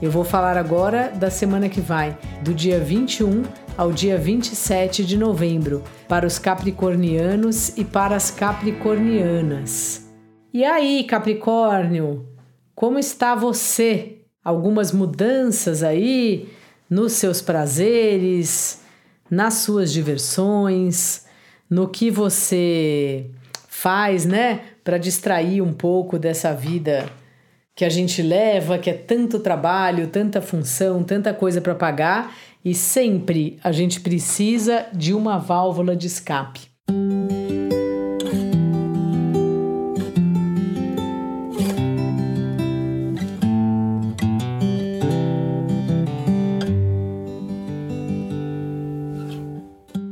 Eu vou falar agora da semana que vai, do dia 21 ao dia 27 de novembro, para os capricornianos e para as capricornianas. E aí, Capricórnio, como está você? Algumas mudanças aí nos seus prazeres, nas suas diversões, no que você faz, né, para distrair um pouco dessa vida que a gente leva, que é tanto trabalho, tanta função, tanta coisa para pagar e sempre a gente precisa de uma válvula de escape.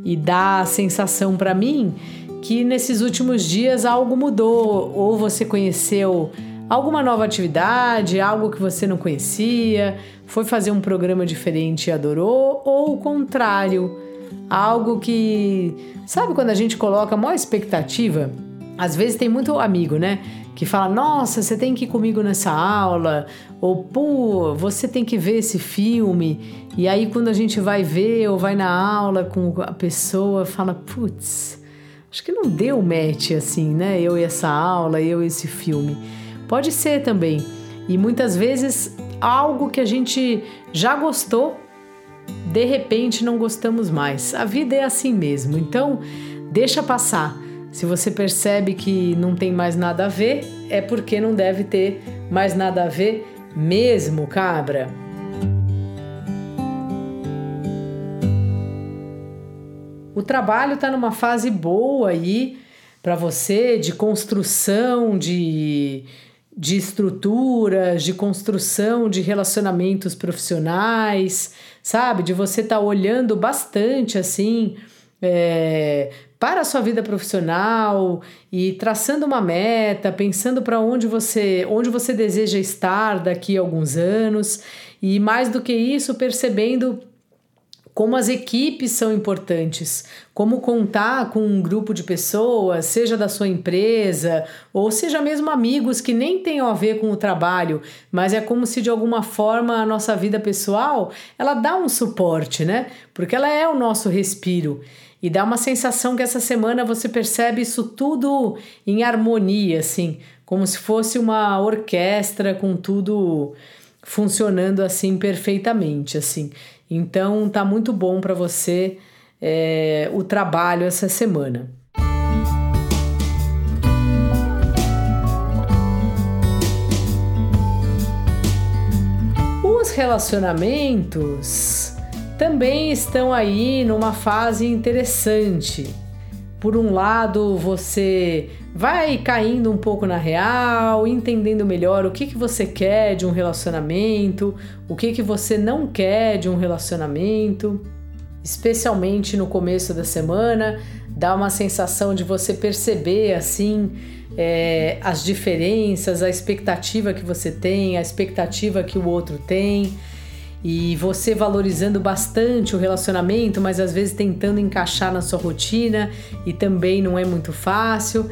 E dá a sensação para mim que nesses últimos dias algo mudou, ou você conheceu alguma nova atividade, algo que você não conhecia, foi fazer um programa diferente e adorou, ou o contrário, algo que. Sabe quando a gente coloca a maior expectativa? Às vezes tem muito amigo, né? Que fala, nossa, você tem que ir comigo nessa aula, ou pô, você tem que ver esse filme. E aí, quando a gente vai ver ou vai na aula com a pessoa, fala, putz, acho que não deu match assim, né? Eu e essa aula, eu e esse filme. Pode ser também. E muitas vezes algo que a gente já gostou, de repente não gostamos mais. A vida é assim mesmo. Então, deixa passar. Se você percebe que não tem mais nada a ver, é porque não deve ter mais nada a ver mesmo, cabra. O trabalho está numa fase boa aí para você de construção, de de estruturas, de construção de relacionamentos profissionais, sabe? De você estar tá olhando bastante assim é, para a sua vida profissional e traçando uma meta, pensando para onde você, onde você deseja estar daqui a alguns anos e mais do que isso, percebendo como as equipes são importantes, como contar com um grupo de pessoas, seja da sua empresa, ou seja mesmo amigos que nem tenham a ver com o trabalho, mas é como se de alguma forma a nossa vida pessoal, ela dá um suporte, né? Porque ela é o nosso respiro. E dá uma sensação que essa semana você percebe isso tudo em harmonia, assim, como se fosse uma orquestra com tudo funcionando assim perfeitamente, assim. Então tá muito bom para você é, o trabalho essa semana. Os relacionamentos também estão aí numa fase interessante. Por um lado, você vai caindo um pouco na real, entendendo melhor o que, que você quer de um relacionamento, o que, que você não quer de um relacionamento. Especialmente no começo da semana, dá uma sensação de você perceber assim é, as diferenças, a expectativa que você tem, a expectativa que o outro tem e você valorizando bastante o relacionamento, mas às vezes tentando encaixar na sua rotina e também não é muito fácil.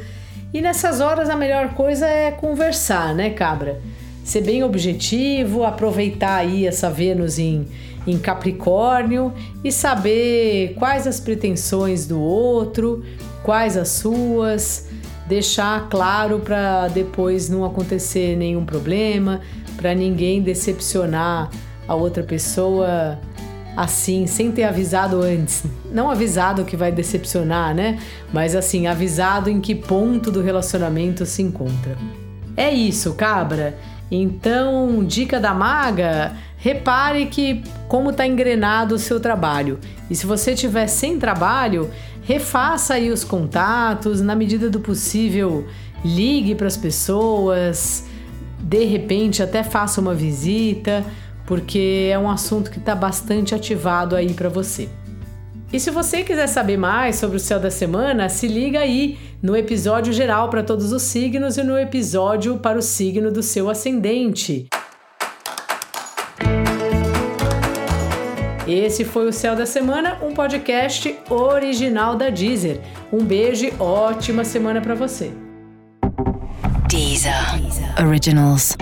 E nessas horas a melhor coisa é conversar, né, cabra? Ser bem objetivo, aproveitar aí essa Vênus em, em Capricórnio e saber quais as pretensões do outro, quais as suas, deixar claro para depois não acontecer nenhum problema, para ninguém decepcionar a outra pessoa assim, sem ter avisado antes. Não avisado que vai decepcionar, né? Mas assim, avisado em que ponto do relacionamento se encontra. É isso, cabra. Então, dica da maga, repare que como está engrenado o seu trabalho. E se você tiver sem trabalho, refaça aí os contatos, na medida do possível, ligue para as pessoas, de repente até faça uma visita porque é um assunto que está bastante ativado aí para você. E se você quiser saber mais sobre o céu da semana, se liga aí no episódio geral para todos os signos e no episódio para o signo do seu ascendente. Esse foi o Céu da Semana, um podcast original da Deezer. Um beijo e ótima semana para você. Deezer. Originals.